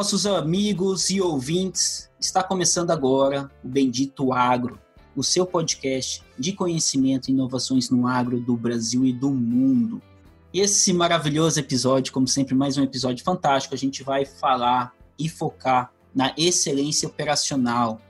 Nossos amigos e ouvintes. Está começando agora o Bendito Agro, o seu podcast de conhecimento e inovações no agro do Brasil e do mundo. Esse maravilhoso episódio, como sempre, mais um episódio fantástico, a gente vai falar e focar na excelência operacional,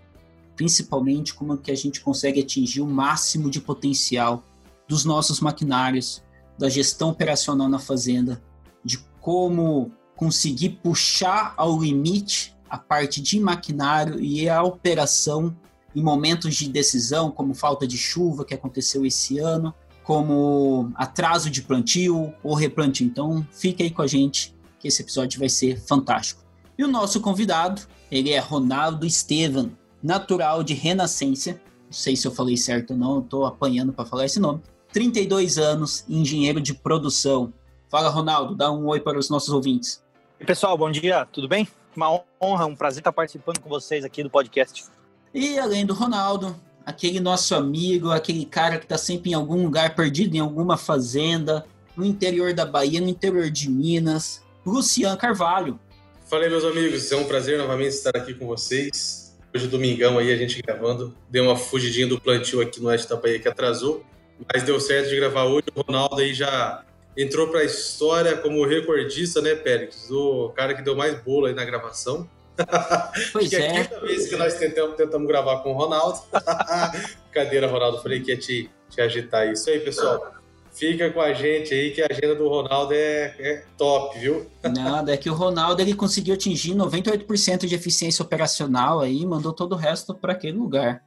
principalmente como que a gente consegue atingir o máximo de potencial dos nossos maquinários, da gestão operacional na fazenda, de como conseguir puxar ao limite a parte de maquinário e a operação em momentos de decisão, como falta de chuva que aconteceu esse ano, como atraso de plantio ou replantio. Então, fique aí com a gente que esse episódio vai ser fantástico. E o nosso convidado, ele é Ronaldo Estevan, natural de Renascência. Não sei se eu falei certo ou não, estou apanhando para falar esse nome. 32 anos, engenheiro de produção. Fala, Ronaldo, dá um oi para os nossos ouvintes. E pessoal, bom dia, tudo bem? Uma honra, um prazer estar participando com vocês aqui do podcast. E além do Ronaldo, aquele nosso amigo, aquele cara que está sempre em algum lugar perdido, em alguma fazenda, no interior da Bahia, no interior de Minas, Luciano Carvalho. Fala aí, meus amigos, é um prazer novamente estar aqui com vocês. Hoje, domingão, aí a gente gravando. Deu uma fugidinha do plantio aqui no oeste da Bahia que atrasou, mas deu certo de gravar hoje. O Ronaldo aí já entrou para a história como recordista, né, Pérez? O cara que deu mais bolo aí na gravação. Pois é. é. a quinta vez que nós tentamos, tentamos gravar com o Ronaldo. Brincadeira, Ronaldo. Falei que ia te, te agitar isso aí, pessoal. Fica com a gente aí que a agenda do Ronaldo é, é top, viu? Nada, é que o Ronaldo ele conseguiu atingir 98% de eficiência operacional aí mandou todo o resto para aquele lugar.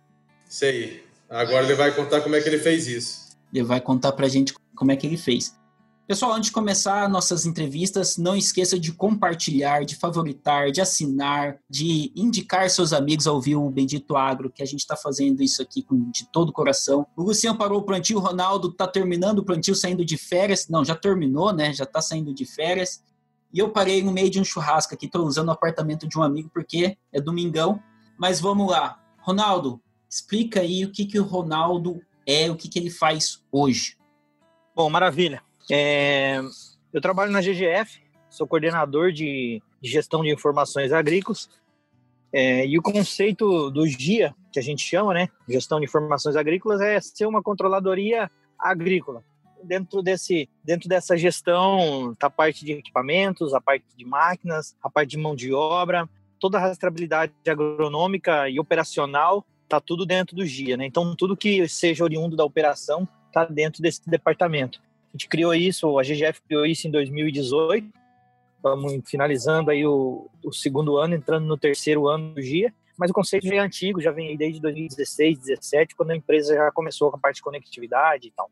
Isso aí. Agora ele vai contar como é que ele fez isso. Ele vai contar pra gente como é que ele fez. Pessoal, antes de começar nossas entrevistas, não esqueça de compartilhar, de favoritar, de assinar, de indicar seus amigos a ouvir o Bendito Agro, que a gente está fazendo isso aqui com, de todo o coração. O Luciano parou o plantio, o Ronaldo está terminando o plantio, saindo de férias. Não, já terminou, né? Já está saindo de férias. E eu parei no meio de um churrasco aqui, estou usando o apartamento de um amigo porque é domingão. Mas vamos lá. Ronaldo, explica aí o que, que o Ronaldo é, o que, que ele faz hoje. Bom, maravilha. É, eu trabalho na GGF, sou coordenador de gestão de informações agrícolas. É, e o conceito do GIA, que a gente chama, né, gestão de informações agrícolas, é ser uma controladoria agrícola. Dentro, desse, dentro dessa gestão, está a parte de equipamentos, a parte de máquinas, a parte de mão de obra, toda a rastreabilidade agronômica e operacional, está tudo dentro do GIA. Né? Então, tudo que seja oriundo da operação está dentro desse departamento. A gente criou isso, a GGF criou isso em 2018. Estamos finalizando aí o, o, segundo ano, entrando no terceiro ano do GIA. Mas o conceito já é antigo, já vem desde 2016, 2017, quando a empresa já começou com a parte de conectividade e tal.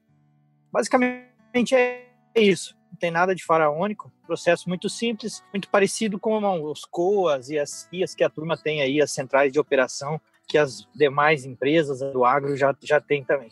Basicamente é isso. Não tem nada de faraônico. Processo muito simples, muito parecido com os COAs e as CIAs que a turma tem aí, as centrais de operação, que as demais empresas do agro já, já tem também.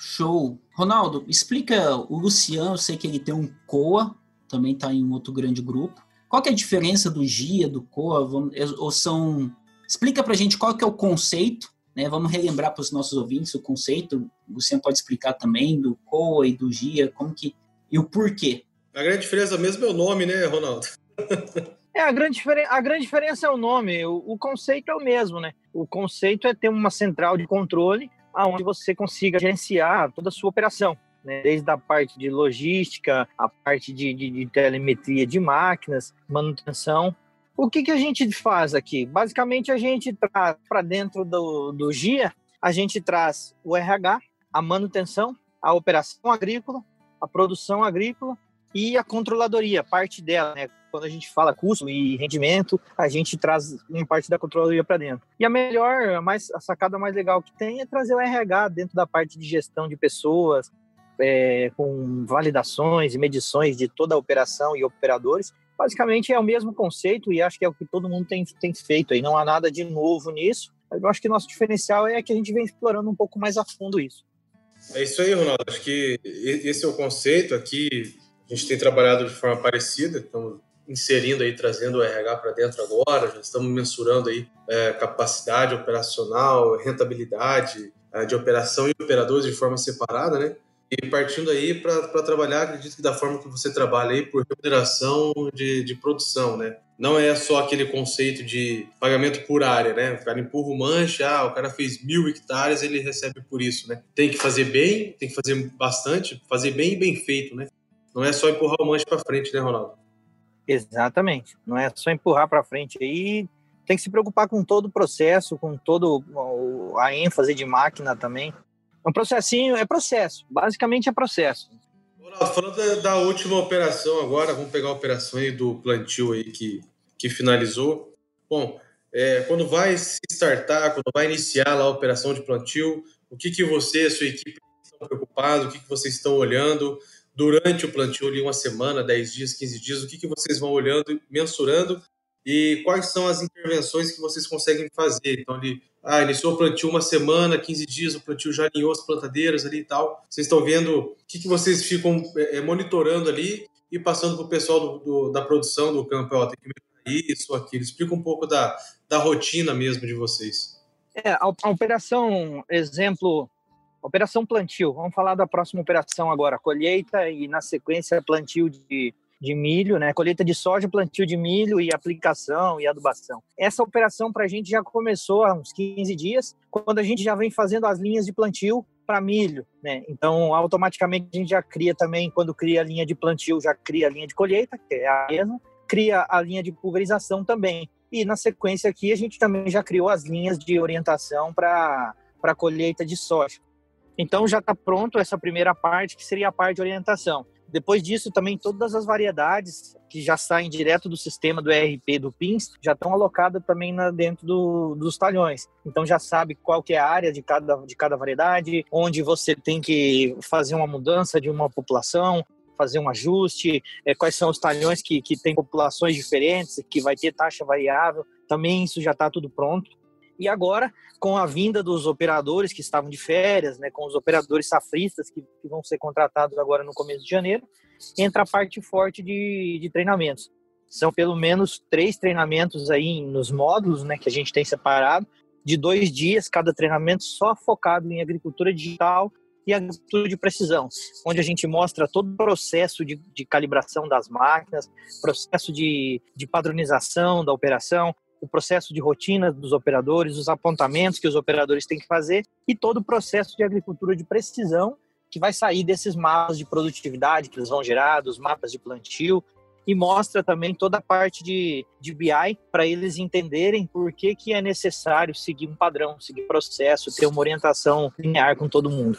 Show. Ronaldo, explica o Luciano, eu sei que ele tem um COA, também está em um outro grande grupo. Qual que é a diferença do GIA, do COA? Vamos, ou são... Explica para a gente qual que é o conceito, né? Vamos relembrar para os nossos ouvintes o conceito. O Luciano pode explicar também do COA e do GIA, como que... e o porquê. A grande diferença mesmo é o nome, né, Ronaldo? É, a grande, a grande diferença é o nome, o, o conceito é o mesmo, né? O conceito é ter uma central de controle aonde você consiga gerenciar toda a sua operação. Né? Desde a parte de logística, a parte de, de, de telemetria de máquinas, manutenção. O que, que a gente faz aqui? Basicamente, a gente traz para dentro do, do GIA, a gente traz o RH, a manutenção, a operação agrícola, a produção agrícola e a controladoria, parte dela, né? Quando a gente fala custo e rendimento, a gente traz uma parte da controladoria para dentro. E a melhor, a, mais, a sacada mais legal que tem é trazer o RH dentro da parte de gestão de pessoas, é, com validações e medições de toda a operação e operadores. Basicamente é o mesmo conceito e acho que é o que todo mundo tem, tem feito aí. Não há nada de novo nisso. Eu acho que nosso diferencial é que a gente vem explorando um pouco mais a fundo isso. É isso aí, Ronaldo. Acho que esse é o conceito aqui. A gente tem trabalhado de forma parecida, estamos inserindo aí, trazendo o RH para dentro agora, já estamos mensurando aí é, capacidade operacional, rentabilidade é, de operação e operadores de forma separada, né? E partindo aí para trabalhar, acredito que da forma que você trabalha aí, por remuneração de, de produção, né? Não é só aquele conceito de pagamento por área, né? O cara empurra o manche, ah, o cara fez mil hectares, ele recebe por isso, né? Tem que fazer bem, tem que fazer bastante, fazer bem e bem feito, né? Não é só empurrar o manche para frente, né, Ronaldo? Exatamente. Não é só empurrar para frente aí. Tem que se preocupar com todo o processo, com todo a ênfase de máquina também. É um processinho, é processo. Basicamente é processo. Ronaldo, falando da, da, última operação agora, vamos pegar a operação aí do plantio aí que, que finalizou. Bom, é, quando vai se startar, quando vai iniciar lá a operação de plantio, o que, que você e a sua equipe estão preocupados, o que, que vocês estão olhando durante o plantio ali, uma semana, 10 dias, 15 dias, o que, que vocês vão olhando, mensurando e quais são as intervenções que vocês conseguem fazer. Então, ali, ah, iniciou o plantio uma semana, 15 dias, o plantio já alinhou as plantadeiras ali e tal. Vocês estão vendo o que, que vocês ficam é, monitorando ali e passando para o pessoal do, do, da produção do campo. Ó, tem que melhorar isso, aquilo. Explica um pouco da, da rotina mesmo de vocês. É, a, a operação, exemplo, operação plantio. Vamos falar da próxima operação agora, colheita e na sequência plantio de de milho, né? Colheita de soja, plantio de milho e aplicação e adubação. Essa operação para a gente já começou há uns 15 dias, quando a gente já vem fazendo as linhas de plantio para milho, né? Então, automaticamente a gente já cria também, quando cria a linha de plantio, já cria a linha de colheita, que é a mesma, cria a linha de pulverização também. E na sequência aqui a gente também já criou as linhas de orientação para para colheita de soja. Então já está pronto essa primeira parte, que seria a parte de orientação. Depois disso, também todas as variedades que já saem direto do sistema do ERP do PINS já estão alocadas também na, dentro do, dos talhões. Então já sabe qual que é a área de cada, de cada variedade, onde você tem que fazer uma mudança de uma população, fazer um ajuste, é, quais são os talhões que, que têm populações diferentes, que vai ter taxa variável. Também isso já está tudo pronto. E agora, com a vinda dos operadores que estavam de férias, né, com os operadores safristas que, que vão ser contratados agora no começo de janeiro, entra a parte forte de, de treinamentos. São pelo menos três treinamentos aí nos módulos né, que a gente tem separado, de dois dias, cada treinamento só focado em agricultura digital e agricultura de precisão, onde a gente mostra todo o processo de, de calibração das máquinas, processo de, de padronização da operação, o processo de rotina dos operadores, os apontamentos que os operadores têm que fazer e todo o processo de agricultura de precisão que vai sair desses mapas de produtividade que eles vão gerar, dos mapas de plantio, e mostra também toda a parte de, de BI para eles entenderem por que, que é necessário seguir um padrão, seguir processo, ter uma orientação linear com todo mundo.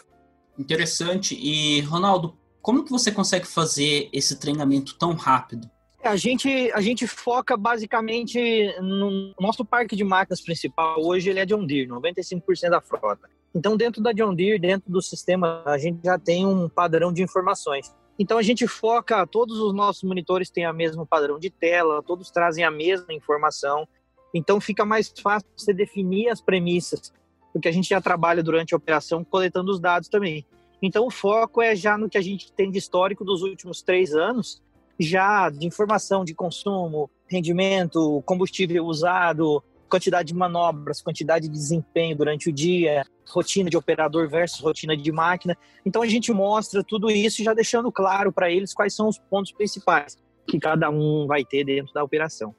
Interessante. E, Ronaldo, como que você consegue fazer esse treinamento tão rápido? A gente, a gente foca basicamente no nosso parque de máquinas principal. Hoje ele é John Deere, 95% da frota. Então, dentro da John Deere, dentro do sistema, a gente já tem um padrão de informações. Então, a gente foca, todos os nossos monitores têm o mesmo padrão de tela, todos trazem a mesma informação. Então, fica mais fácil você definir as premissas, porque a gente já trabalha durante a operação coletando os dados também. Então, o foco é já no que a gente tem de histórico dos últimos três anos já de informação de consumo, rendimento, combustível usado, quantidade de manobras, quantidade de desempenho durante o dia, rotina de operador versus rotina de máquina. Então a gente mostra tudo isso já deixando claro para eles quais são os pontos principais que cada um vai ter dentro da operação.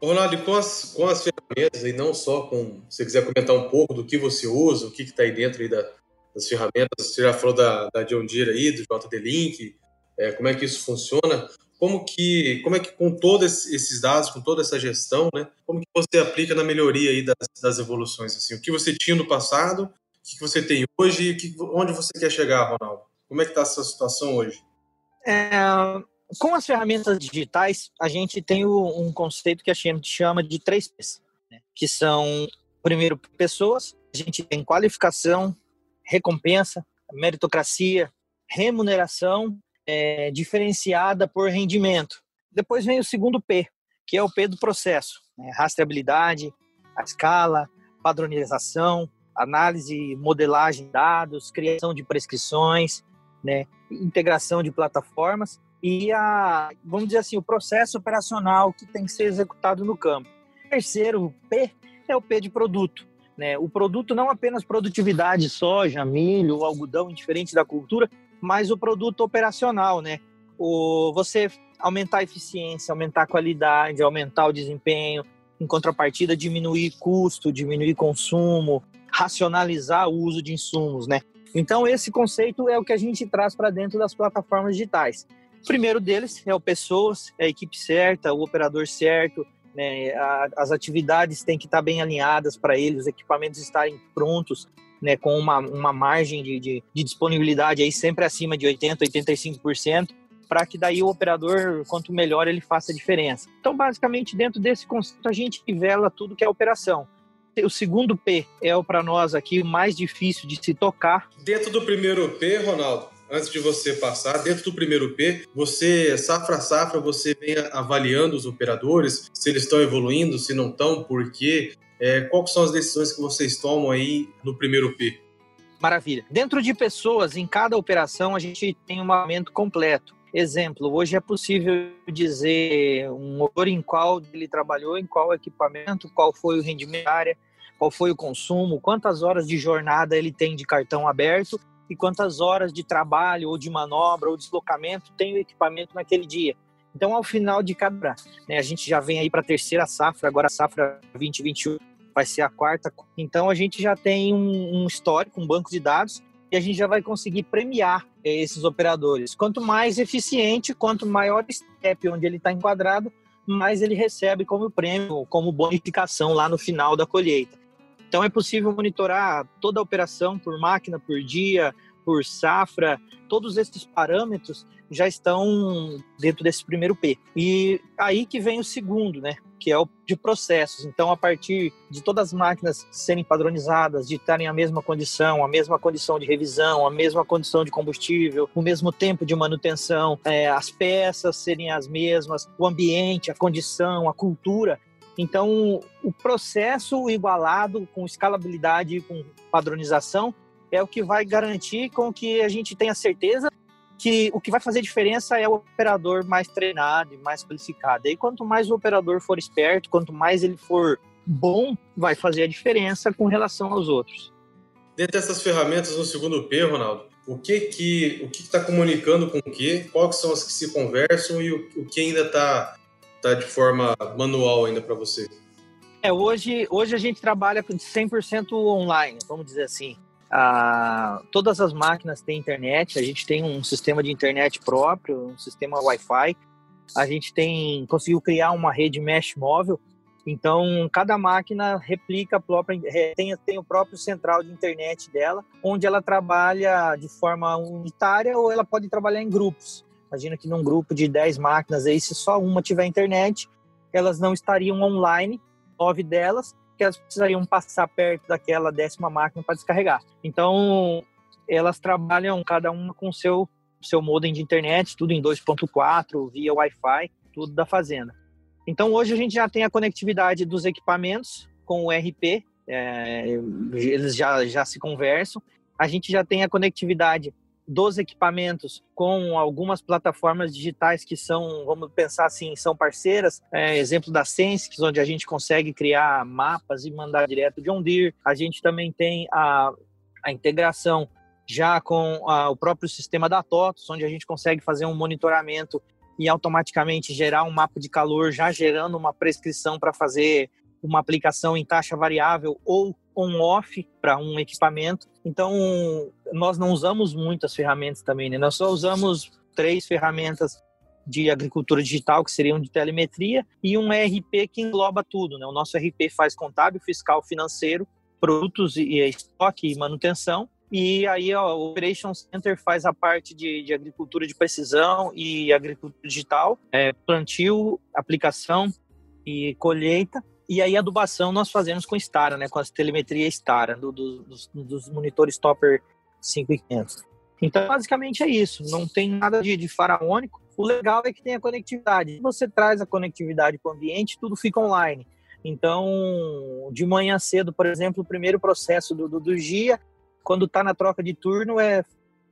Ronaldo, com as, com as ferramentas, e não só com, se você quiser comentar um pouco do que você usa, o que está aí dentro aí da, das ferramentas, você já falou da, da John Deere aí, do JD-Link, é, como é que isso funciona, como que, como é que com todos esses dados, com toda essa gestão, né, como que você aplica na melhoria aí das, das evoluções, assim, o que você tinha no passado, o que você tem hoje, que, onde você quer chegar, Ronaldo? Como é que está essa situação hoje? É, com as ferramentas digitais, a gente tem o, um conceito que a gente chama de três P's, né, que são, primeiro, pessoas, a gente tem qualificação, recompensa, meritocracia, remuneração é, diferenciada por rendimento. Depois vem o segundo P, que é o P do processo, né? rastreabilidade, a escala, padronização, análise, modelagem de dados, criação de prescrições, né, integração de plataformas e a, vamos dizer assim, o processo operacional que tem que ser executado no campo. O terceiro P é o P de produto. Né? O produto não apenas produtividade, soja, milho, algodão, indiferente da cultura, mas o produto operacional, né? O, você aumentar a eficiência, aumentar a qualidade, aumentar o desempenho, em contrapartida diminuir custo, diminuir consumo, racionalizar o uso de insumos, né? Então esse conceito é o que a gente traz para dentro das plataformas digitais. O primeiro deles é o pessoas, é a equipe certa, o operador certo, né? as atividades têm que estar bem alinhadas para eles, os equipamentos estarem prontos, né? Com uma, uma margem de, de, de disponibilidade aí sempre acima de 80, 85% para que daí o operador, quanto melhor, ele faça a diferença. Então, basicamente, dentro desse conceito, a gente nivela tudo que é operação. O segundo P é o para nós aqui mais difícil de se tocar. Dentro do primeiro P, Ronaldo, antes de você passar, dentro do primeiro P, você, safra safra, você vem avaliando os operadores, se eles estão evoluindo, se não estão, por quê? É, quais são as decisões que vocês tomam aí no primeiro P? Maravilha. Dentro de pessoas, em cada operação, a gente tem um mapeamento completo. Exemplo, hoje é possível dizer um motor em qual ele trabalhou, em qual equipamento, qual foi o rendimento área, qual foi o consumo, quantas horas de jornada ele tem de cartão aberto e quantas horas de trabalho ou de manobra ou deslocamento tem o equipamento naquele dia. Então, ao final de cada, né, a gente já vem aí para a terceira safra, agora a safra 2021 vai ser a quarta. Então, a gente já tem um, um histórico, um banco de dados e a gente já vai conseguir premiar eh, esses operadores. Quanto mais eficiente, quanto maior step onde ele está enquadrado, mais ele recebe como prêmio, como bonificação lá no final da colheita. Então é possível monitorar toda a operação por máquina, por dia, por safra, todos esses parâmetros já estão dentro desse primeiro P. E aí que vem o segundo, né? Que é o de processos. Então, a partir de todas as máquinas serem padronizadas, de estarem a mesma condição, a mesma condição de revisão, a mesma condição de combustível, o mesmo tempo de manutenção, é, as peças serem as mesmas, o ambiente, a condição, a cultura, então, o processo igualado com escalabilidade e com padronização é o que vai garantir com que a gente tenha certeza que o que vai fazer diferença é o operador mais treinado e mais qualificado. E quanto mais o operador for esperto, quanto mais ele for bom, vai fazer a diferença com relação aos outros. Dentro dessas ferramentas no segundo P, Ronaldo, o que que o que está comunicando com o que? Quais são as que se conversam e o, o que ainda está tá de forma manual ainda para você? É, hoje, hoje a gente trabalha 100% online, vamos dizer assim. Todas as máquinas têm internet, a gente tem um sistema de internet próprio, um sistema Wi-Fi. A gente tem conseguiu criar uma rede mesh móvel, então cada máquina replica a própria tem, tem o próprio central de internet dela, onde ela trabalha de forma unitária ou ela pode trabalhar em grupos. Imagina que num grupo de 10 máquinas aí, se só uma tiver internet, elas não estariam online, nove delas, que elas precisariam passar perto daquela décima máquina para descarregar. Então, elas trabalham cada uma com seu, seu modem de internet, tudo em 2.4, via Wi-Fi, tudo da fazenda. Então, hoje a gente já tem a conectividade dos equipamentos com o RP, é, eles já, já se conversam. A gente já tem a conectividade dos equipamentos com algumas plataformas digitais que são, vamos pensar assim, são parceiras. É, exemplo da Sense, onde a gente consegue criar mapas e mandar direto de onde A gente também tem a, a integração já com a, o próprio sistema da TOTOS, onde a gente consegue fazer um monitoramento e automaticamente gerar um mapa de calor, já gerando uma prescrição para fazer uma aplicação em taxa variável ou on-off para um equipamento. Então, nós não usamos muitas ferramentas também, né? Nós só usamos três ferramentas de agricultura digital, que seriam de telemetria, e um ERP que engloba tudo, né? O nosso ERP faz contábil, fiscal, financeiro, produtos e estoque e manutenção, e aí ó, o Operation Center faz a parte de, de agricultura de precisão e agricultura digital, é, plantio, aplicação e colheita, e aí a adubação nós fazemos com Stara, né, com a telemetria Stara, do, do, dos, dos, monitores Topper 5500. Então, basicamente é isso. Não tem nada de, de faraônico. O legal é que tem a conectividade. Você traz a conectividade para o ambiente, tudo fica online. Então, de manhã cedo, por exemplo, o primeiro processo do, do, do dia, quando está na troca de turno, é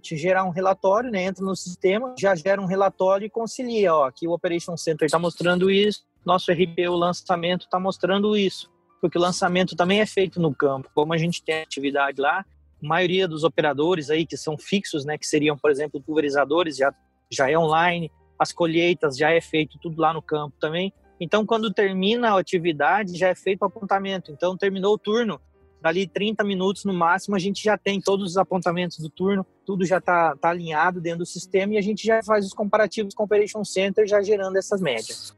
te gerar um relatório, né? Entra no sistema, já gera um relatório e concilia. Ó, aqui o Operation Center está mostrando isso, nosso RP, o lançamento, está mostrando isso. Porque o lançamento também é feito no campo. Como a gente tem atividade lá, a maioria dos operadores aí que são fixos, né? Que seriam, por exemplo, pulverizadores, já, já é online. As colheitas já é feito tudo lá no campo também. Então, quando termina a atividade, já é feito o apontamento. Então, terminou o turno, dali 30 minutos no máximo, a gente já tem todos os apontamentos do turno, tudo já está tá alinhado dentro do sistema e a gente já faz os comparativos com o Operation Center, já gerando essas médias.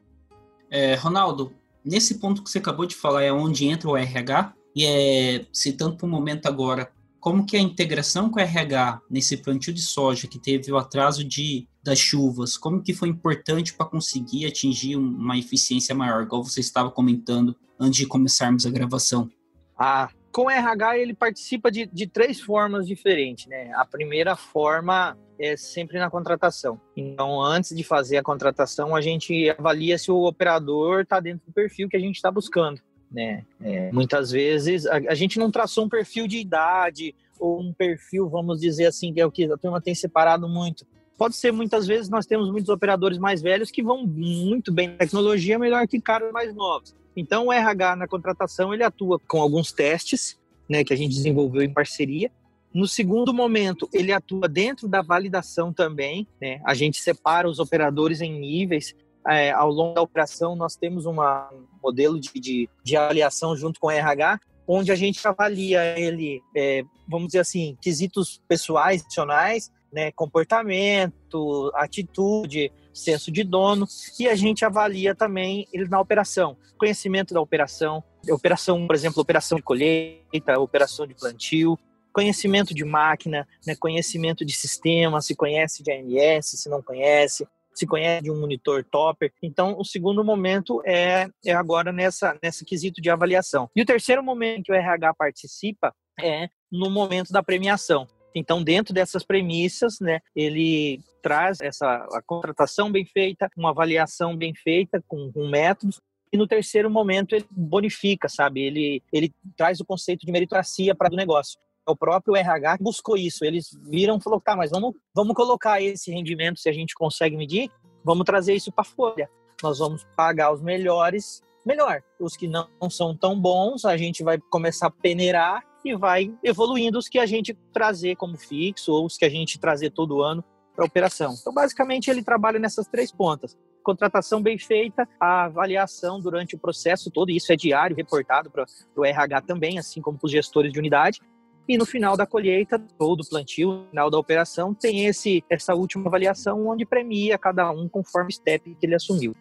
É, Ronaldo, nesse ponto que você acabou de falar é onde entra o RH, e é, citando para o momento agora, como que é a integração com o RH nesse plantio de soja que teve o atraso de, das chuvas, como que foi importante para conseguir atingir uma eficiência maior, igual você estava comentando antes de começarmos a gravação? Ah, com o RH ele participa de, de três formas diferentes, né? A primeira forma é sempre na contratação. Então, antes de fazer a contratação, a gente avalia se o operador está dentro do perfil que a gente está buscando. Né? É, muitas vezes a, a, gente não traçou um perfil de idade ou um perfil, vamos dizer assim, que é o que a turma tem separado muito. Pode ser muitas vezes nós temos muitos operadores mais velhos que vão muito bem na tecnologia, melhor que caras mais novos. Então, o RH na contratação ele atua com alguns testes, né, que a gente desenvolveu em parceria. No segundo momento, ele atua dentro da validação também. Né? A gente separa os operadores em níveis. É, ao longo da operação, nós temos uma, um modelo de, de, de avaliação junto com o RH, onde a gente avalia ele, é, vamos dizer assim, quesitos pessoais, adicionais, né, comportamento, atitude, senso de dono, e a gente avalia também ele na operação, conhecimento da operação, operação, por exemplo, operação de colheita, operação de plantio, conhecimento de máquina, né, conhecimento de sistema, se conhece de AMS, se não conhece, se conhece de um monitor topper. Então, o segundo momento é, é agora nessa, nesse quesito de avaliação. E o terceiro momento que o RH participa é no momento da premiação. Então, dentro dessas premissas, né, ele traz essa a contratação bem feita, uma avaliação bem feita com, com métodos e no terceiro momento ele bonifica, sabe? Ele ele traz o conceito de meritocracia para o negócio. O próprio RH buscou isso. Eles viram e falou, tá, mas vamos vamos colocar esse rendimento se a gente consegue medir, vamos trazer isso para a folha. Nós vamos pagar os melhores melhor. Os que não são tão bons, a gente vai começar a peneirar e vai evoluindo os que a gente trazer como fixo ou os que a gente trazer todo ano para operação. Então, basicamente, ele trabalha nessas três pontas. Contratação bem feita, a avaliação durante o processo todo, isso é diário, reportado para o RH também, assim como para os gestores de unidade. E no final da colheita ou do plantio, final da operação, tem esse essa última avaliação onde premia cada um conforme o step que ele assumiu.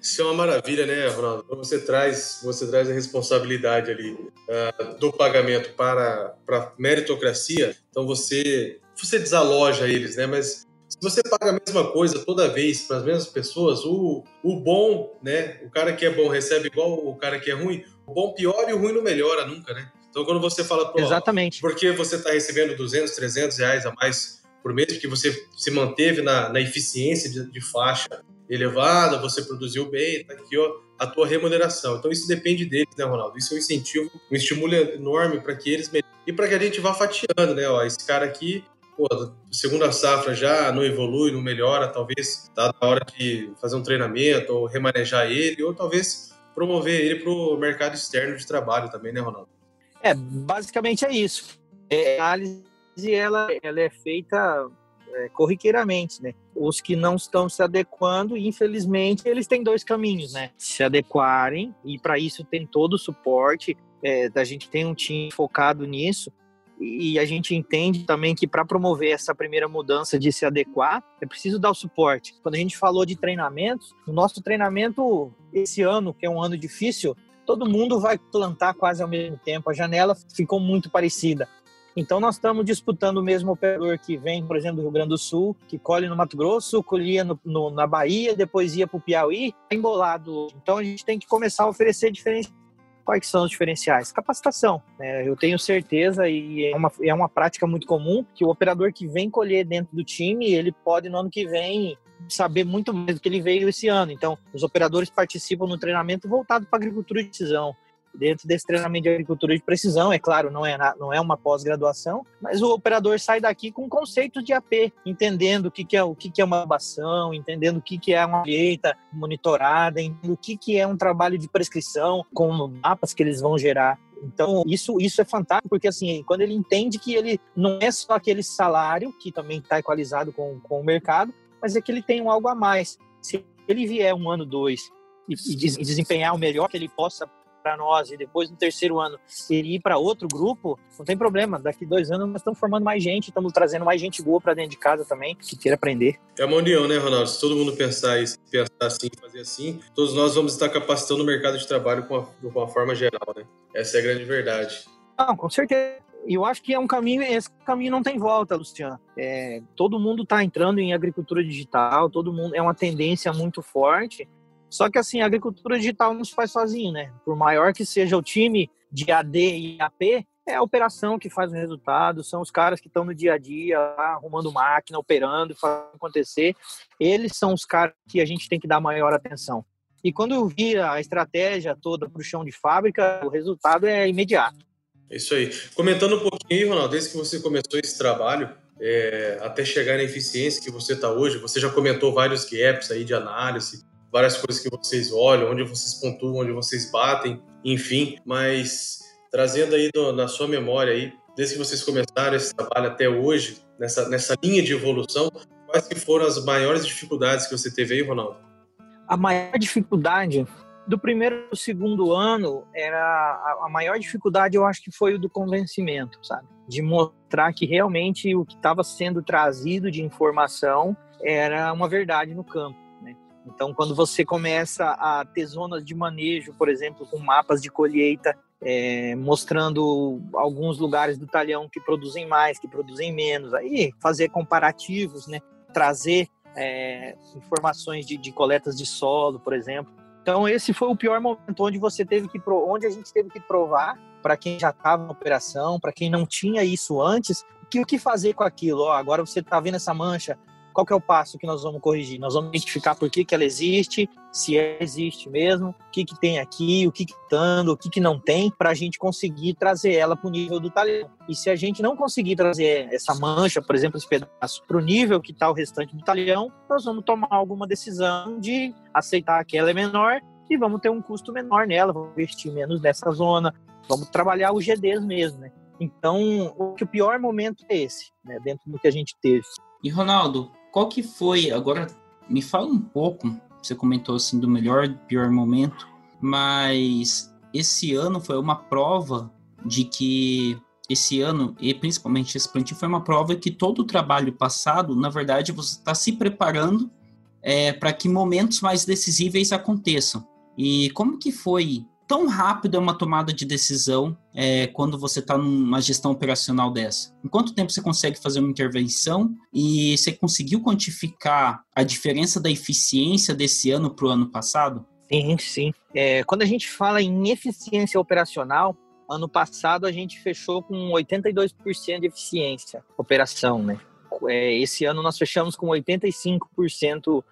Isso é uma maravilha, né, Ronaldo? Você traz, você traz a responsabilidade ali uh, do pagamento para, para meritocracia, então você, você desaloja eles, né? Mas se você paga a mesma coisa toda vez para as mesmas pessoas, o, o bom, né? O cara que é bom recebe igual o cara que é ruim, o bom piora e o ruim não melhora nunca, né? Então quando você fala, pô, Exatamente. porque você está recebendo 200, 300 reais a mais por mês, porque você se manteve na, na eficiência de, de faixa elevada, você produziu bem, tá aqui ó, a tua remuneração. Então isso depende deles, né, Ronaldo? Isso é um incentivo, um estímulo enorme para que eles e para que a gente vá fatiando, né? Ó, esse cara aqui, pô, segunda safra já não evolui, não melhora, talvez tá na hora de fazer um treinamento ou remanejar ele, ou talvez promover ele para o mercado externo de trabalho também, né, Ronaldo? É, basicamente é isso. É, a análise ela, ela é feita é, corriqueiramente, né? Os que não estão se adequando, infelizmente, eles têm dois caminhos, né? Se adequarem, e para isso tem todo o suporte, é, a gente tem um time focado nisso, e a gente entende também que para promover essa primeira mudança de se adequar, é preciso dar o suporte. Quando a gente falou de treinamentos, o nosso treinamento esse ano, que é um ano difícil, todo mundo vai plantar quase ao mesmo tempo. A janela ficou muito parecida. Então, nós estamos disputando o mesmo operador que vem, por exemplo, do Rio Grande do Sul, que colhe no Mato Grosso, colhia no, no, na Bahia, depois ia para o Piauí, tá embolado. Então, a gente tem que começar a oferecer diferentes quais são os diferenciais? Capacitação. Né? Eu tenho certeza, e é uma, é uma prática muito comum, que o operador que vem colher dentro do time, ele pode no ano que vem saber muito mais do que ele veio esse ano. Então, os operadores participam no treinamento voltado para agricultura de decisão. Dentro desse treinamento de agricultura de precisão, é claro, não é, não é uma pós-graduação, mas o operador sai daqui com conceitos de AP, entendendo o que, que é o que, que é uma abação, entendendo o que, que é uma colheita monitorada, entendendo o que, que é um trabalho de prescrição com mapas que eles vão gerar. Então, isso, isso é fantástico, porque assim, quando ele entende que ele não é só aquele salário, que também está equalizado com, com o mercado, mas é que ele tem um algo a mais. Se ele vier um ano, dois, e, e desempenhar o melhor que ele possa para nós e depois no terceiro ano ele ir para outro grupo, não tem problema. Daqui dois anos nós estamos formando mais gente, estamos trazendo mais gente boa para dentro de casa também, que queira aprender. É uma união, né, Ronaldo? Se todo mundo pensar, isso, pensar assim, fazer assim, todos nós vamos estar capacitando o mercado de trabalho com uma, de uma forma geral, né? Essa é a grande verdade. Não, com certeza. E eu acho que é um caminho, esse caminho não tem volta, Luciano. É, todo mundo está entrando em agricultura digital, todo mundo é uma tendência muito forte. Só que assim, a agricultura digital não se faz sozinho, né? Por maior que seja o time de AD e AP, é a operação que faz o resultado, são os caras que estão no dia a dia, lá, arrumando máquina, operando, fazendo acontecer. Eles são os caras que a gente tem que dar maior atenção. E quando vira a estratégia toda para o chão de fábrica, o resultado é imediato. É isso aí. Comentando um pouquinho, Ronaldo, desde que você começou esse trabalho, é, até chegar na eficiência que você está hoje, você já comentou vários gaps aí de análise, várias coisas que vocês olham, onde vocês pontuam, onde vocês batem, enfim, mas trazendo aí do, na sua memória aí, desde que vocês começaram esse trabalho até hoje, nessa, nessa linha de evolução, quais que foram as maiores dificuldades que você teve aí, Ronaldo? A maior dificuldade do primeiro ao segundo ano era a, maior dificuldade eu acho que foi o do convencimento sabe de mostrar que realmente o que estava sendo trazido de informação era uma verdade no campo? Então quando você começa a ter zonas de manejo por exemplo com mapas de colheita é, mostrando alguns lugares do talhão que produzem mais que produzem menos aí fazer comparativos né trazer é, informações de, de coletas de solo por exemplo então esse foi o pior momento onde você teve que onde a gente teve que provar para quem já estava na operação, para quem não tinha isso antes, que o que fazer com aquilo? Ó, agora você está vendo essa mancha, qual que é o passo que nós vamos corrigir? Nós vamos identificar por que, que ela existe, se existe mesmo, o que, que tem aqui, o que que o que, que não tem, para a gente conseguir trazer ela para o nível do talhão. E se a gente não conseguir trazer essa mancha, por exemplo, esse pedaço, para o nível que está o restante do talhão, nós vamos tomar alguma decisão de aceitar que ela é menor e vamos ter um custo menor nela, vamos investir menos nessa zona, vamos trabalhar os GDs mesmo, né? Então, o pior momento é esse, né, dentro do que a gente teve. E Ronaldo, qual que foi, agora me fala um pouco, você comentou assim do melhor pior momento, mas esse ano foi uma prova de que esse ano, e principalmente esse plantio, foi uma prova que todo o trabalho passado, na verdade, você está se preparando é, para que momentos mais decisíveis aconteçam. E como que foi tão rápido é uma tomada de decisão é, quando você está numa gestão operacional dessa? Em quanto tempo você consegue fazer uma intervenção e você conseguiu quantificar a diferença da eficiência desse ano para o ano passado? Sim, sim. É, quando a gente fala em eficiência operacional, ano passado a gente fechou com 82% de eficiência operação, né? É, esse ano nós fechamos com 85%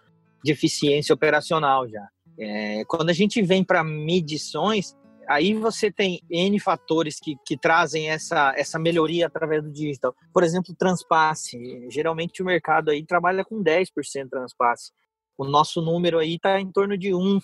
de eficiência operacional já. É, quando a gente vem para medições, aí você tem N fatores que, que trazem essa, essa melhoria através do digital. Por exemplo, transpasse. Geralmente o mercado aí trabalha com 10% transpasse. O nosso número aí está em torno de 1%.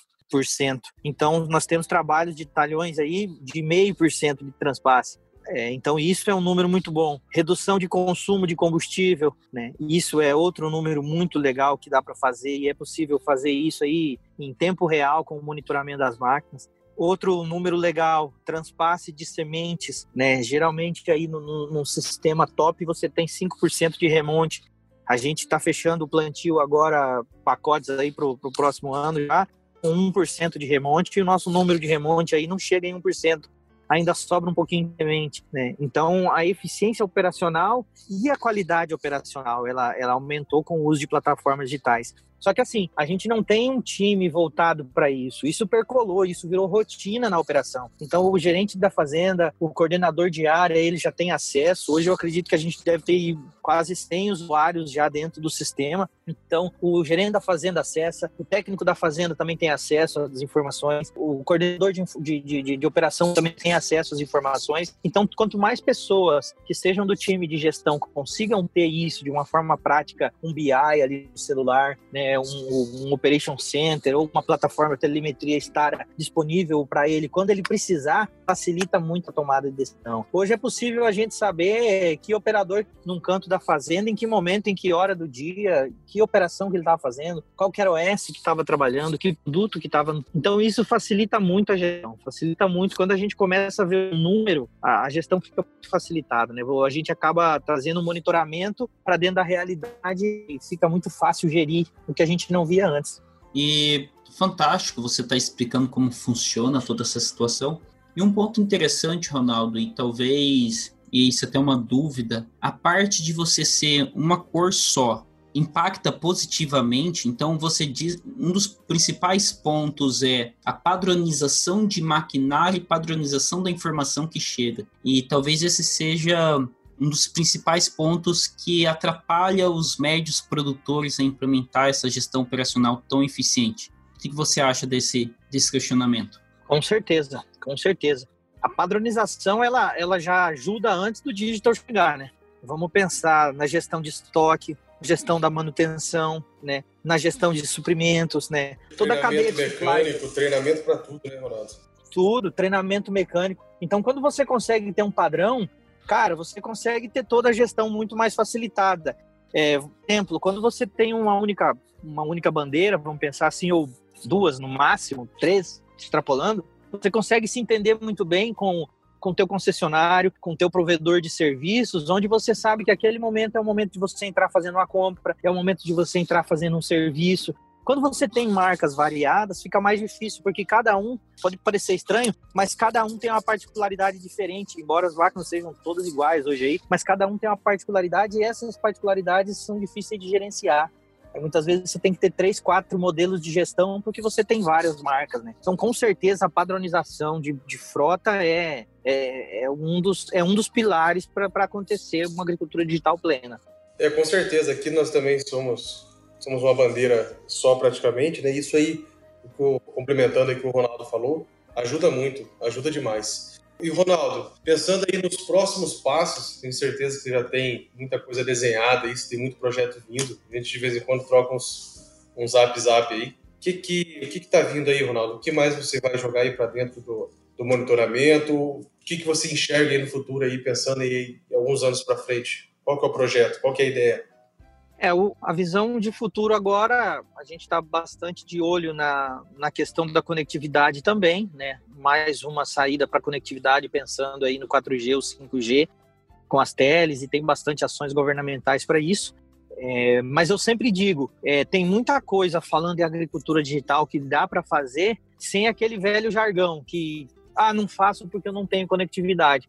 Então, nós temos trabalhos de talhões aí de 0,5% de transpasse. É, então, isso é um número muito bom. Redução de consumo de combustível, né? Isso é outro número muito legal que dá para fazer e é possível fazer isso aí em tempo real com o monitoramento das máquinas. Outro número legal, transpasse de sementes, né? Geralmente aí no, no, no sistema top você tem 5% de remonte. A gente está fechando o plantio agora, pacotes aí para o próximo ano já, com 1% de remonte, e o nosso número de remonte aí não chega em 1% ainda sobra um pouquinho de mente, né? Então, a eficiência operacional e a qualidade operacional, ela, ela aumentou com o uso de plataformas digitais. Só que assim, a gente não tem um time voltado para isso. Isso percolou, isso virou rotina na operação. Então, o gerente da fazenda, o coordenador de área, ele já tem acesso. Hoje eu acredito que a gente deve ter quase 100 usuários já dentro do sistema. Então, o gerente da fazenda acessa, o técnico da fazenda também tem acesso às informações, o coordenador de, de, de, de operação também tem acesso às informações. Então, quanto mais pessoas que estejam do time de gestão consigam ter isso de uma forma prática, um BI ali no celular, né, um, um Operation Center ou uma plataforma de telemetria estar disponível para ele quando ele precisar, facilita muito a tomada de decisão. Hoje é possível a gente saber que operador num canto da fazenda, em que momento, em que hora do dia, que operação que ele estava fazendo, qual que era o S que estava trabalhando, que produto que estava. Então isso facilita muito a gestão, facilita muito quando a gente começa a ver o número, a, gestão fica facilitada, né? A gente acaba trazendo monitoramento para dentro da realidade e fica muito fácil gerir o que a gente não via antes. E fantástico você está explicando como funciona toda essa situação. E um ponto interessante, Ronaldo, e talvez e isso até uma dúvida, a parte de você ser uma cor só impacta positivamente. Então você diz, um dos principais pontos é a padronização de maquinário e padronização da informação que chega. E talvez esse seja um dos principais pontos que atrapalha os médios produtores a implementar essa gestão operacional tão eficiente. O que você acha desse, desse questionamento? Com certeza, com certeza a padronização ela, ela já ajuda antes do digital chegar, né? Vamos pensar na gestão de estoque, gestão da manutenção, né? Na gestão de suprimentos, né? Toda a cadeia de mecânico, treinamento para tudo, né, Ronaldo? Tudo, treinamento mecânico. Então, quando você consegue ter um padrão, cara, você consegue ter toda a gestão muito mais facilitada. É, exemplo, quando você tem uma única, uma única bandeira, vamos pensar assim, ou duas no máximo, três, extrapolando, você consegue se entender muito bem com com teu concessionário, com teu provedor de serviços, onde você sabe que aquele momento é o momento de você entrar fazendo uma compra, é o momento de você entrar fazendo um serviço. Quando você tem marcas variadas, fica mais difícil, porque cada um, pode parecer estranho, mas cada um tem uma particularidade diferente, embora as máquinas sejam todas iguais hoje aí, mas cada um tem uma particularidade e essas particularidades são difíceis de gerenciar. Muitas vezes você tem que ter três, quatro modelos de gestão porque você tem várias marcas, né? Então, com certeza, a padronização de, de frota é, é, é, um dos, é um dos pilares para acontecer uma agricultura digital plena. É, com certeza. Aqui nós também somos, somos uma bandeira só praticamente, né? Isso aí, complementando aí o que o Ronaldo falou, ajuda muito, ajuda demais. E Ronaldo, pensando aí nos próximos passos, tenho certeza que você já tem muita coisa desenhada você tem muito projeto vindo. A gente de vez em quando troca uns, uns zap zap aí. O que que, que que tá vindo aí, Ronaldo? O que mais você vai jogar aí para dentro do, do monitoramento? O que que você enxerga aí no futuro aí, pensando aí alguns anos para frente? Qual que é o projeto? Qual que é a ideia? É, o, a visão de futuro agora, a gente está bastante de olho na, na questão da conectividade também, né? Mais uma saída para conectividade, pensando aí no 4G ou 5G, com as teles, e tem bastante ações governamentais para isso. É, mas eu sempre digo, é, tem muita coisa falando em agricultura digital que dá para fazer sem aquele velho jargão que, ah, não faço porque eu não tenho conectividade.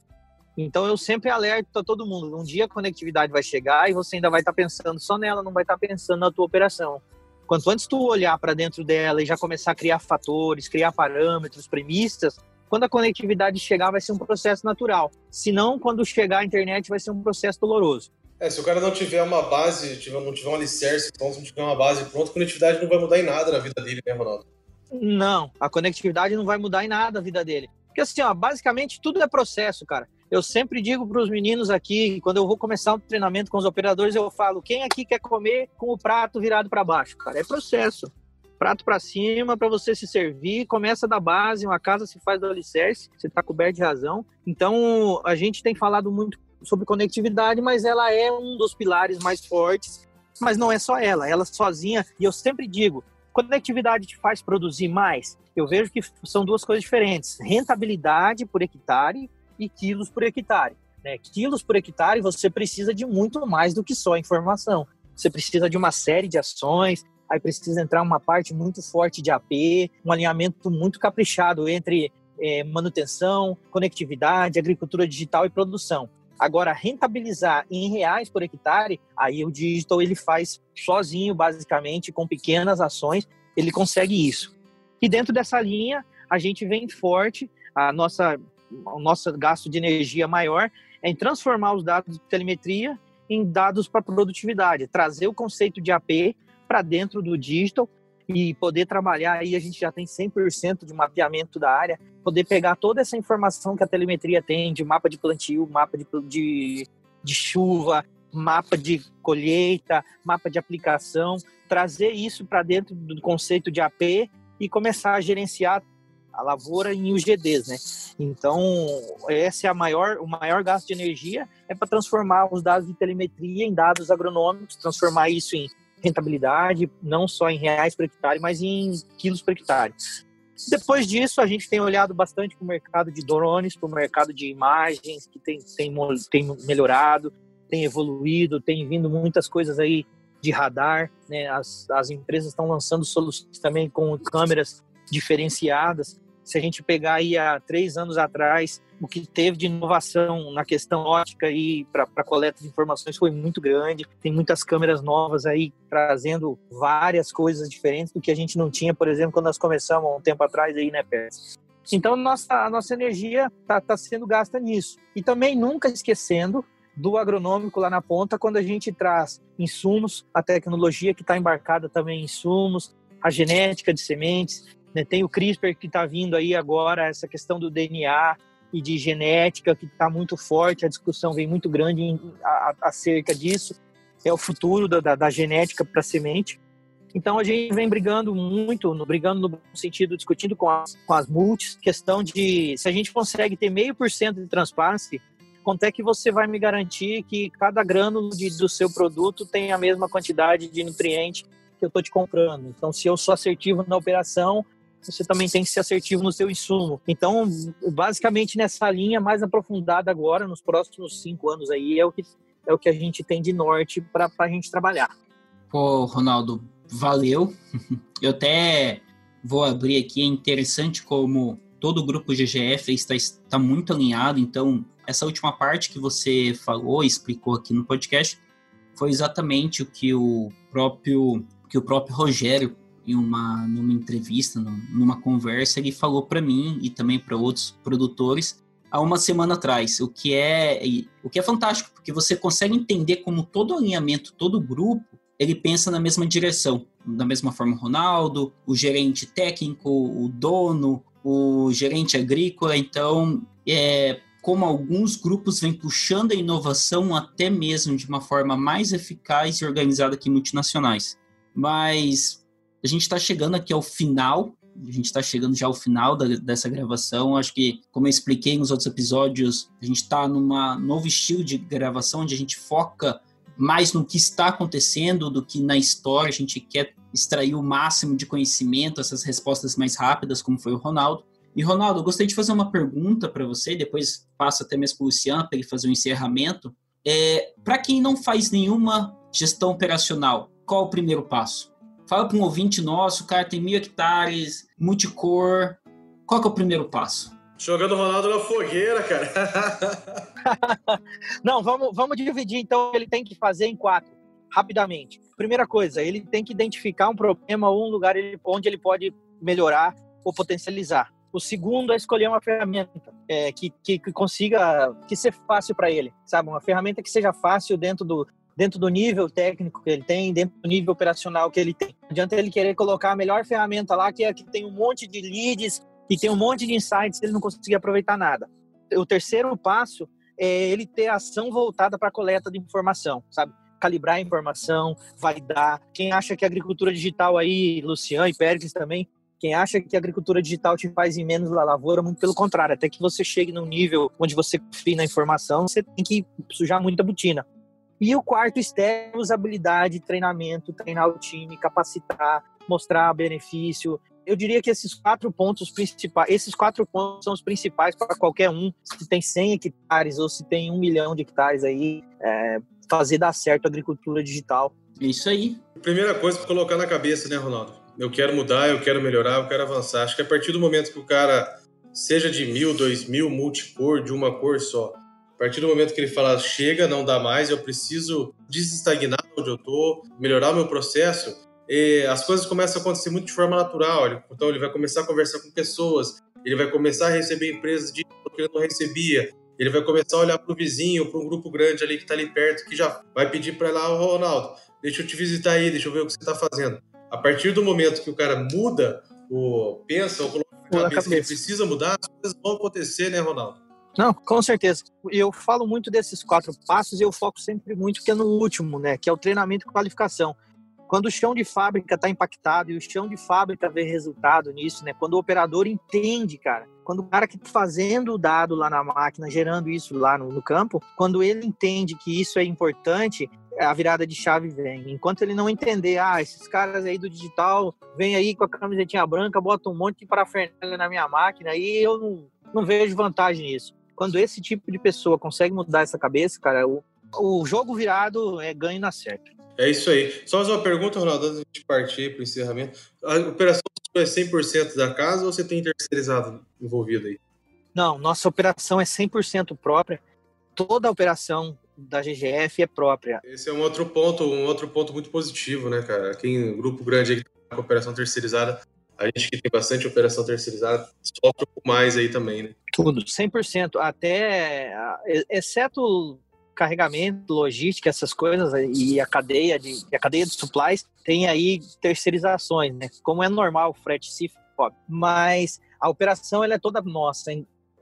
Então eu sempre alerto a todo mundo, um dia a conectividade vai chegar e você ainda vai estar tá pensando só nela, não vai estar tá pensando na tua operação. Quanto antes tu olhar para dentro dela e já começar a criar fatores, criar parâmetros, premissas, quando a conectividade chegar vai ser um processo natural. Se não, quando chegar a internet vai ser um processo doloroso. É, se o cara não tiver uma base, não tiver um alicerce pronto, não tiver uma base pronta, a conectividade não vai mudar em nada na vida dele, né, Ronaldo? Não, a conectividade não vai mudar em nada a vida dele. Porque assim, ó, basicamente tudo é processo, cara. Eu sempre digo para os meninos aqui, quando eu vou começar um treinamento com os operadores, eu falo: quem aqui quer comer com o prato virado para baixo? Cara, é processo. Prato para cima para você se servir, começa da base, uma casa se faz do alicerce, você está coberto de razão. Então, a gente tem falado muito sobre conectividade, mas ela é um dos pilares mais fortes, mas não é só ela, ela sozinha, e eu sempre digo, conectividade te faz produzir mais? Eu vejo que são duas coisas diferentes. Rentabilidade por hectare quilos por hectare. Né? Quilos por hectare você precisa de muito mais do que só informação. Você precisa de uma série de ações, aí precisa entrar uma parte muito forte de AP, um alinhamento muito caprichado entre é, manutenção, conectividade, agricultura digital e produção. Agora, rentabilizar em reais por hectare, aí o digital ele faz sozinho, basicamente, com pequenas ações, ele consegue isso. E dentro dessa linha, a gente vem forte, a nossa, o nosso gasto de energia maior é em transformar os dados de telemetria em dados para produtividade, trazer o conceito de AP para dentro do digital e poder trabalhar aí a gente já tem 100% de mapeamento da área, poder pegar toda essa informação que a telemetria tem de mapa de plantio, mapa de, de, de chuva, mapa de colheita, mapa de aplicação, trazer isso para dentro do conceito de AP e começar a gerenciar a lavoura em UGDs, né? Então, esse é a maior, o maior gasto de energia é para transformar os dados de telemetria em dados agronômicos, transformar isso em rentabilidade, não só em reais por hectare, mas em quilos por hectare. Depois disso, a gente tem olhado bastante para o mercado de drones, para o mercado de imagens, que tem, tem, tem melhorado, tem evoluído, tem vindo muitas coisas aí de radar. Né? As, as empresas estão lançando soluções também com câmeras diferenciadas. Se a gente pegar aí há três anos atrás, o que teve de inovação na questão ótica e para coleta de informações foi muito grande. Tem muitas câmeras novas aí trazendo várias coisas diferentes do que a gente não tinha, por exemplo, quando nós começamos um tempo atrás aí, né, Pérez? Então, nossa, a nossa energia está tá sendo gasta nisso. E também nunca esquecendo do agronômico lá na ponta, quando a gente traz insumos, a tecnologia que está embarcada também em insumos, a genética de sementes, né? Tem o CRISPR que está vindo aí agora, essa questão do DNA e de genética que está muito forte, a discussão vem muito grande em, a, acerca disso. É o futuro da, da, da genética para semente. Então a gente vem brigando muito, brigando no sentido, discutindo com as, com as multis, questão de se a gente consegue ter meio por cento de transparency, quanto é que você vai me garantir que cada grânulo de, do seu produto tem a mesma quantidade de nutriente que eu estou te comprando? Então, se eu sou assertivo na operação, você também tem que ser assertivo no seu insumo. Então, basicamente nessa linha mais aprofundada agora, nos próximos cinco anos aí, é o que, é o que a gente tem de norte para a gente trabalhar. Pô, Ronaldo, valeu. Eu até vou abrir aqui, é interessante como todo o grupo GGF está, está muito alinhado, então essa última parte que você falou, explicou aqui no podcast, foi exatamente o que o próprio que o próprio Rogério em uma numa entrevista, numa conversa, ele falou para mim e também para outros produtores há uma semana atrás, o que é o que é fantástico, porque você consegue entender como todo alinhamento, todo grupo, ele pensa na mesma direção, da mesma forma Ronaldo, o gerente técnico, o dono, o gerente agrícola, então é como alguns grupos vêm puxando a inovação até mesmo de uma forma mais eficaz e organizada que multinacionais. Mas a gente está chegando aqui ao final, a gente está chegando já ao final da, dessa gravação. Acho que, como eu expliquei nos outros episódios, a gente está num novo estilo de gravação onde a gente foca mais no que está acontecendo do que na história. A gente quer extrair o máximo de conhecimento, essas respostas mais rápidas, como foi o Ronaldo. E, Ronaldo, eu gostaria de fazer uma pergunta para você, depois passo até mesmo para o Luciano para ele fazer um encerramento. É, para quem não faz nenhuma gestão operacional, qual o primeiro passo? Fala para um ouvinte nosso, o cara tem mil hectares, multicor. Qual que é o primeiro passo? Jogando o Ronaldo na fogueira, cara. Não, vamos, vamos dividir então. Ele tem que fazer em quatro, rapidamente. Primeira coisa, ele tem que identificar um problema ou um lugar onde ele pode melhorar ou potencializar. O segundo é escolher uma ferramenta é, que, que, que, consiga que ser fácil para ele, sabe? Uma ferramenta que seja fácil dentro do, dentro do nível técnico que ele tem, dentro do nível operacional que ele tem. Não adianta ele querer colocar a melhor ferramenta lá, que é que tem um monte de leads, que tem um monte de insights, ele não conseguir aproveitar nada. O terceiro passo é ele ter ação voltada para a coleta de informação, sabe? Calibrar a informação, validar. Quem acha que a agricultura digital aí, Luciano e Pérez também, quem acha que a agricultura digital te faz em menos lavoura, muito pelo contrário, até que você chegue num nível onde você confia na informação, você tem que sujar muita botina. E o quarto step, usabilidade, treinamento, treinar o time, capacitar, mostrar benefício. Eu diria que esses quatro pontos principais, esses quatro pontos são os principais para qualquer um, se tem 100 hectares ou se tem um milhão de hectares aí, é, fazer dar certo a agricultura digital. Isso aí. Primeira coisa para colocar na cabeça, né, Ronaldo? Eu quero mudar, eu quero melhorar, eu quero avançar. Acho que a partir do momento que o cara seja de mil, dois mil, multicor, de uma cor só, partir do momento que ele fala, chega, não dá mais, eu preciso desestagnar onde eu tô, melhorar o meu processo, as coisas começam a acontecer muito de forma natural. Então ele vai começar a conversar com pessoas, ele vai começar a receber empresas de que ele não recebia, ele vai começar a olhar para o vizinho, para um grupo grande ali que está ali perto, que já vai pedir para lá, oh, Ronaldo, deixa eu te visitar aí, deixa eu ver o que você está fazendo. A partir do momento que o cara muda, ou pensa, ou coloca na cabeça, que ele precisa mudar, as coisas vão acontecer, né, Ronaldo? Não, com certeza. Eu falo muito desses quatro passos e eu foco sempre muito que é no último, né? Que é o treinamento e qualificação. Quando o chão de fábrica está impactado e o chão de fábrica vê resultado nisso, né? Quando o operador entende, cara, quando o cara que está fazendo o dado lá na máquina, gerando isso lá no, no, campo, quando ele entende que isso é importante, a virada de chave vem. Enquanto ele não entender, ah, esses caras aí do digital vêm aí com a camisetinha branca, botam um monte de parafernália na minha máquina, aí eu não, não vejo vantagem nisso. Quando esse tipo de pessoa consegue mudar essa cabeça, cara, o, o jogo virado é ganho na certa. É isso aí. Só mais uma pergunta, Ronaldo, antes de partir para o encerramento. A operação é 100% da casa ou você tem terceirizado envolvido aí? Não, nossa operação é 100% própria. Toda a operação da GGF é própria. Esse é um outro ponto, um outro ponto muito positivo, né, cara? Aqui em grupo grande aí com operação terceirizada, a gente que tem bastante operação terceirizada sofre pouco mais aí também, né? Tudo, 100%, até exceto carregamento, logística, essas coisas e a cadeia de a cadeia de supplies tem aí terceirizações, né? Como é normal o frete CIF, mas a operação ela é toda nossa.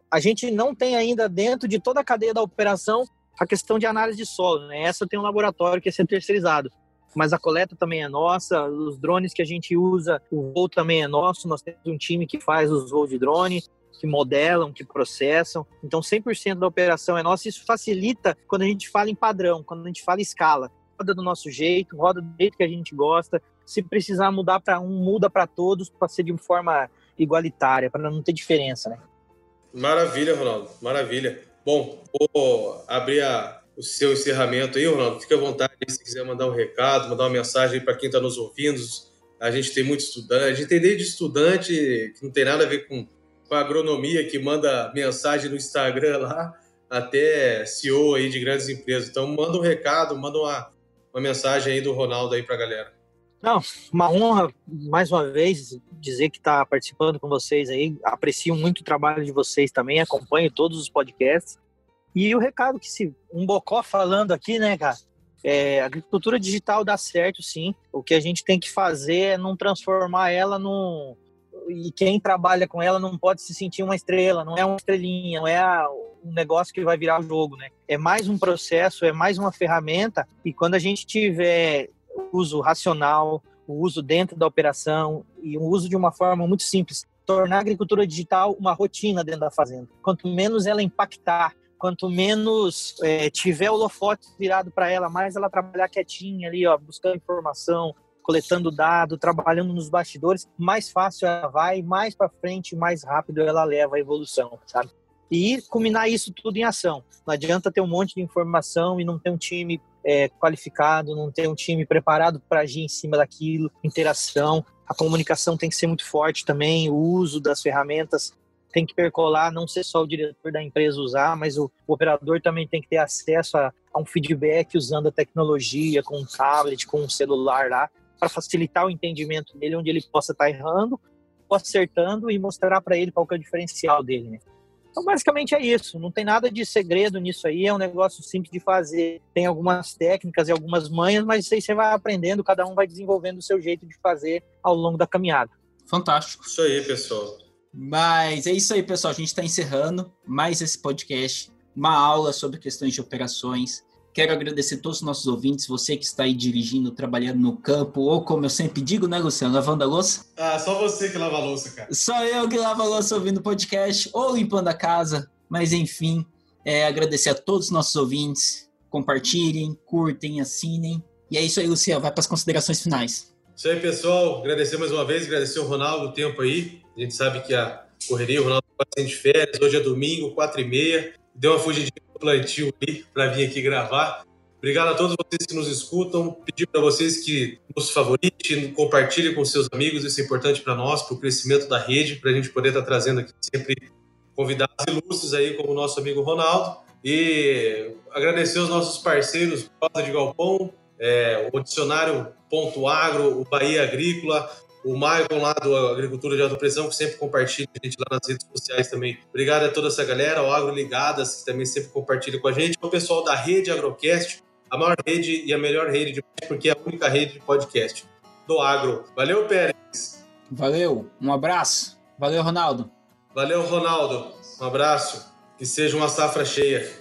A gente não tem ainda dentro de toda a cadeia da operação a questão de análise de solo, né? Essa tem um laboratório que é terceirizado. Mas a coleta também é nossa, os drones que a gente usa, o voo também é nosso, nós temos um time que faz os voos de drone, que modelam, que processam. Então, 100% da operação é nossa. Isso facilita quando a gente fala em padrão, quando a gente fala em escala. Roda do nosso jeito, roda do jeito que a gente gosta. Se precisar mudar para um, muda para todos, para ser de forma igualitária, para não ter diferença, né? Maravilha, Ronaldo. Maravilha. Bom, vou abrir a, o seu encerramento aí, Ronaldo. Fique à vontade se quiser mandar um recado, mandar uma mensagem para quem está nos ouvindo. A gente tem muito estudante, a gente tem desde estudante que não tem nada a ver com com a agronomia que manda mensagem no Instagram lá, até CEO aí de grandes empresas. Então manda um recado, manda uma, uma mensagem aí do Ronaldo aí para a galera. Não, uma honra mais uma vez dizer que está participando com vocês aí. Aprecio muito o trabalho de vocês também, acompanho todos os podcasts. E o recado que se um bocó falando aqui, né, cara? É, agricultura digital dá certo, sim. O que a gente tem que fazer é não transformar ela num, e quem trabalha com ela não pode se sentir uma estrela, não é uma estrelinha, não é a, um negócio que vai virar o jogo, né? É mais um processo, é mais uma ferramenta e quando a gente tiver uso racional, o uso dentro da operação e o uso de uma forma muito simples, tornar a agricultura digital uma rotina dentro da fazenda. Quanto menos ela impactar, quanto menos é, tiver holofote virado para ela, mais ela trabalhar quietinha ali, ó, buscando informação, coletando dado, trabalhando nos bastidores, mais fácil ela vai, mais para frente, mais rápido ela leva a evolução, sabe? E combinar isso tudo em ação. Não adianta ter um monte de informação e não ter um time é, qualificado, não ter um time preparado para agir em cima daquilo, interação. A comunicação tem que ser muito forte também, o uso das ferramentas tem que percolar, não ser só o diretor da empresa usar, mas o, o operador também tem que ter acesso a, a, um feedback usando a tecnologia, com um tablet, com um celular lá, para facilitar o entendimento dele, onde ele possa estar tá errando, ou acertando e mostrar para ele qual que é o diferencial dele. Né? Então, basicamente é isso. Não tem nada de segredo nisso aí. É um negócio simples de fazer. Tem algumas técnicas e algumas manhas, mas isso aí você vai aprendendo. Cada um vai desenvolvendo o seu jeito de fazer ao longo da caminhada. Fantástico. Isso aí, pessoal. Mas é isso aí, pessoal. A gente está encerrando mais esse podcast. Uma aula sobre questões de operações. Quero agradecer a todos os nossos ouvintes, você que está aí dirigindo, trabalhando no campo, ou como eu sempre digo, né, Luciano, lavando a louça. Ah, só você que lava a louça, cara. Só eu que lavo a louça ouvindo o podcast, ou limpando a casa. Mas enfim, é, agradecer a todos os nossos ouvintes. Compartilhem, curtem, assinem. E é isso aí, Luciano. Vai para as considerações finais. Isso aí, pessoal. Agradecer mais uma vez, agradecer o Ronaldo o tempo aí. A gente sabe que a correria, o Ronaldo está de férias, hoje é domingo, quatro e meia. Deu uma fugidinha plantio aí para vir aqui gravar. Obrigado a todos vocês que nos escutam. Pedir para vocês que nos favoritem, compartilhem com seus amigos. Isso é importante para nós, para o crescimento da rede, para a gente poder estar tá trazendo aqui sempre convidados ilustres aí, como o nosso amigo Ronaldo. E agradecer os nossos parceiros, Rosa de Galpão, é, o Dicionário Ponto Agro, o Bahia Agrícola, o Maicon lá do Agricultura de Alta Pressão, que sempre compartilha a gente lá nas redes sociais também. Obrigado a toda essa galera, o Agro Ligadas, que também sempre compartilha com a gente, o pessoal da Rede Agrocast, a maior rede e a melhor rede de porque é a única rede de podcast do agro. Valeu, Pérez. Valeu, um abraço. Valeu, Ronaldo. Valeu, Ronaldo. Um abraço. Que seja uma safra cheia.